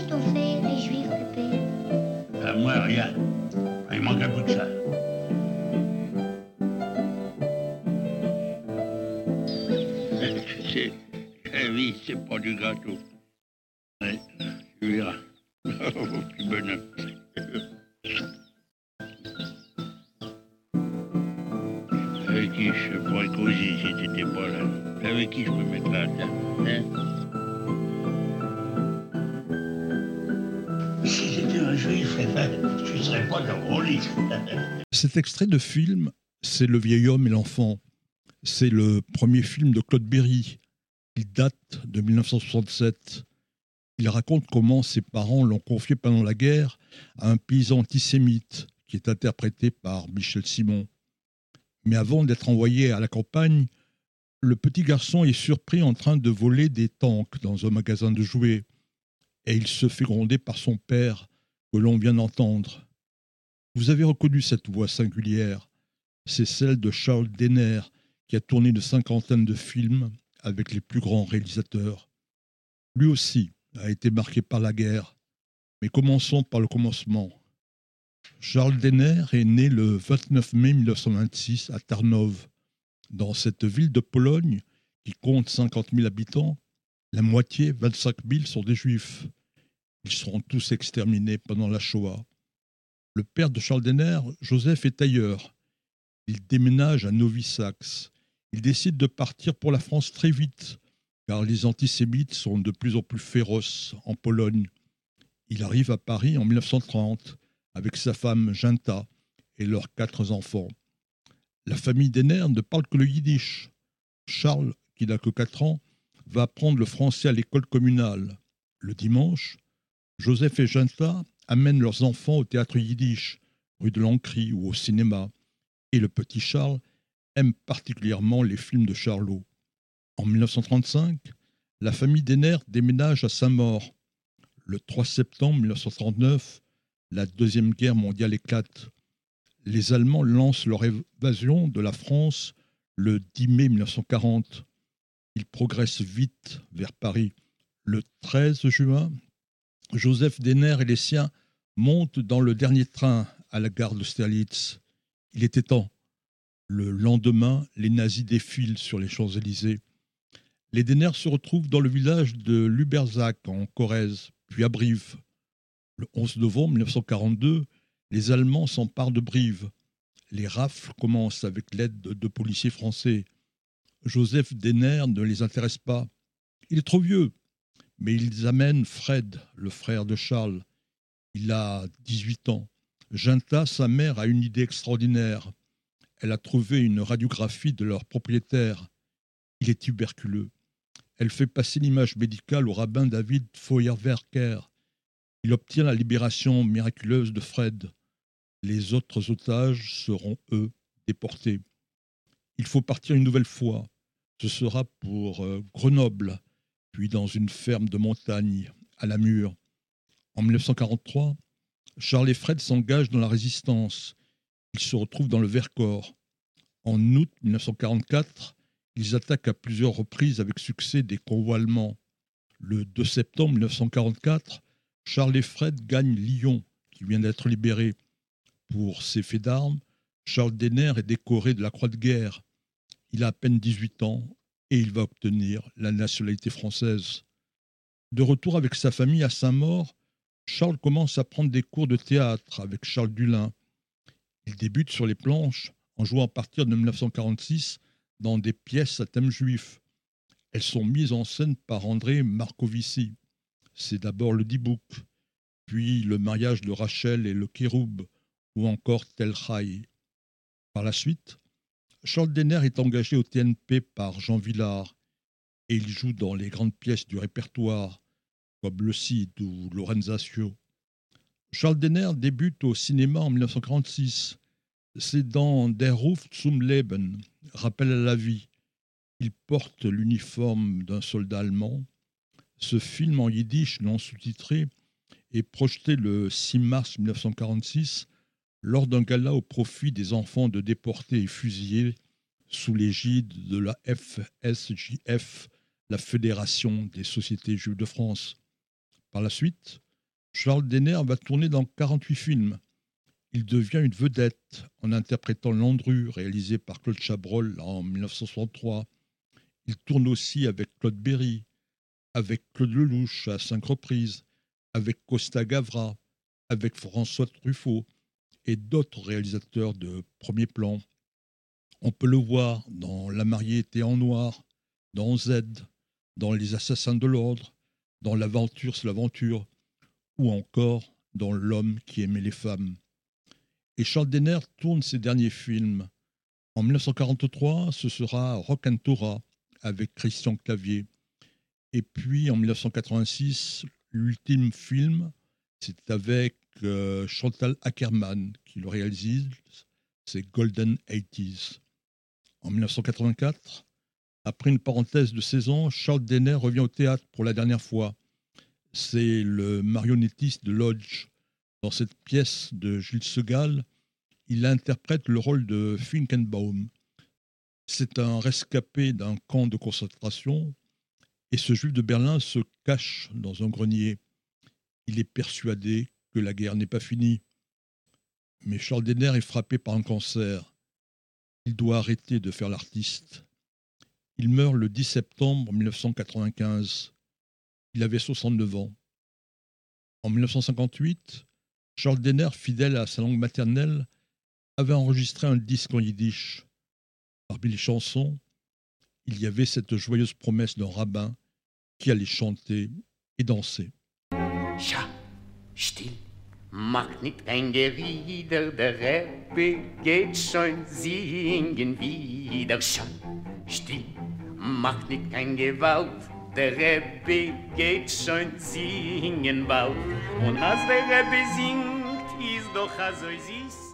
qu'ils t'ont fait, les juifs, Pépé À moi, rien. Il manque un bout de ça. C'est- La vie, c'est pas du gâteau. Ouais, tu verras. Oh, petit bonhomme. Avec qui je pourrais causer si t'étais pas là? Avec qui je peux mettre là hein? Juif, tu serais pas. Cet extrait de film, c'est Le vieil homme et l'enfant. C'est le premier film de Claude Berry. Il date de 1967. Il raconte comment ses parents l'ont confié pendant la guerre à un paysan antisémite qui est interprété par Michel Simon. Mais avant d'être envoyé à la campagne, le petit garçon est surpris en train de voler des tanks dans un magasin de jouets et il se fait gronder par son père que l'on vient d'entendre. Vous avez reconnu cette voix singulière. C'est celle de Charles Denner, qui a tourné une cinquantaine de films avec les plus grands réalisateurs. Lui aussi a été marqué par la guerre. Mais commençons par le commencement. Charles Denner est né le 29 mai 1926 à Tarnów. Dans cette ville de Pologne, qui compte 50 000 habitants, la moitié, 25 000, sont des juifs. Ils seront tous exterminés pendant la Shoah. Le père de Charles Denner, Joseph, est tailleur. Il déménage à Novi Sax. Il décide de partir pour la France très vite, car les antisémites sont de plus en plus féroces en Pologne. Il arrive à Paris en 1930 avec sa femme Ginta et leurs quatre enfants. La famille Denner ne parle que le yiddish. Charles, qui n'a que 4 ans, va apprendre le français à l'école communale. Le dimanche, Joseph et Ginta amènent leurs enfants au théâtre yiddish, rue de l'Ancry ou au cinéma. Et le petit Charles aime particulièrement les films de Charlot. En 1935, la famille Denner déménage à Saint-Maur. Le 3 septembre 1939, la Deuxième Guerre mondiale éclate. Les Allemands lancent leur évasion de la France le 10 mai 1940. Ils progressent vite vers Paris. Le 13 juin, Joseph Denner et les siens montent dans le dernier train à la gare d'Austerlitz. Il était temps. Le lendemain, les nazis défilent sur les Champs-Élysées. Les Denner se retrouvent dans le village de Luberzac, en Corrèze, puis à Brive. Le 11 novembre 1942, les Allemands s'emparent de Brive. Les rafles commencent avec l'aide de policiers français. Joseph Denner ne les intéresse pas. Il est trop vieux. Mais ils amènent Fred, le frère de Charles. Il a 18 ans. Ginta, sa mère, a une idée extraordinaire. Elle a trouvé une radiographie de leur propriétaire. Il est tuberculeux. Elle fait passer l'image médicale au rabbin David Feuerwerker. Il obtient la libération miraculeuse de Fred. Les autres otages seront, eux, déportés. Il faut partir une nouvelle fois. Ce sera pour euh, Grenoble, puis dans une ferme de montagne, à la Mure. En 1943, Charles et Fred s'engagent dans la résistance. Ils se retrouvent dans le Vercors. En août 1944, ils attaquent à plusieurs reprises avec succès des convois allemands. Le 2 septembre 1944, Charles et Fred gagnent Lyon, qui vient d'être libéré. Pour ses faits d'armes, Charles Denner est décoré de la Croix de guerre. Il a à peine 18 ans et il va obtenir la nationalité française. De retour avec sa famille à Saint-Maur, Charles commence à prendre des cours de théâtre avec Charles Dulin. Il débute sur les planches en jouant à partir de 1946 dans des pièces à thème juif. Elles sont mises en scène par André Marcovici. C'est d'abord le Dibouk, puis le mariage de Rachel et le Kéroub, ou encore Tel Chai. Par la suite, Charles Denner est engagé au TNP par Jean Villard et il joue dans les grandes pièces du répertoire comme Le Cid ou Lorenzaccio. Charles Denner débute au cinéma en 1946. C'est dans Der Ruf zum Leben, Rappel à la vie. Il porte l'uniforme d'un soldat allemand. Ce film en yiddish non sous-titré est projeté le 6 mars 1946 lors d'un gala au profit des enfants de déportés et fusillés sous l'égide de la FSJF, la Fédération des sociétés juives de France. Par la suite, Charles Denner va tourner dans 48 films. Il devient une vedette en interprétant Landru, réalisé par Claude Chabrol en 1963. Il tourne aussi avec Claude Berry, avec Claude Lelouch à cinq reprises, avec Costa Gavra, avec François Truffaut et d'autres réalisateurs de premier plan. On peut le voir dans La mariée était en noir, dans Z, dans Les assassins de l'ordre, dans L'aventure c'est l'aventure, ou encore dans L'homme qui aimait les femmes. Et Charles Denner tourne ses derniers films. En 1943, ce sera Rock'n'Tora avec Christian Clavier. Et puis en 1986, l'ultime film, c'est avec euh, Chantal Ackerman qui le réalise, c'est Golden 80s. En 1984, après une parenthèse de 16 ans, Charles Denner revient au théâtre pour la dernière fois. C'est le marionnettiste de Lodge. Dans cette pièce de Gilles Segal, il interprète le rôle de Finkenbaum. C'est un rescapé d'un camp de concentration et ce juif de Berlin se cache dans un grenier. Il est persuadé que la guerre n'est pas finie. Mais Charles Denner est frappé par un cancer. Il doit arrêter de faire l'artiste. Il meurt le 10 septembre 1995. Il avait 69 ans. En 1958, Charles Denner, fidèle à sa langue maternelle, avait enregistré un disque en yiddish. Parmi les chansons, il y avait cette joyeuse promesse d'un rabbin qui allait chanter et danser. Scha, still, mach nicht kein Gerieder, der Rebbe geht schon singen wieder. Schon, still, mach nicht kein Gewalt, der Rebbe geht schon singen bald. Und als der Rebbe singt, ist doch so süß.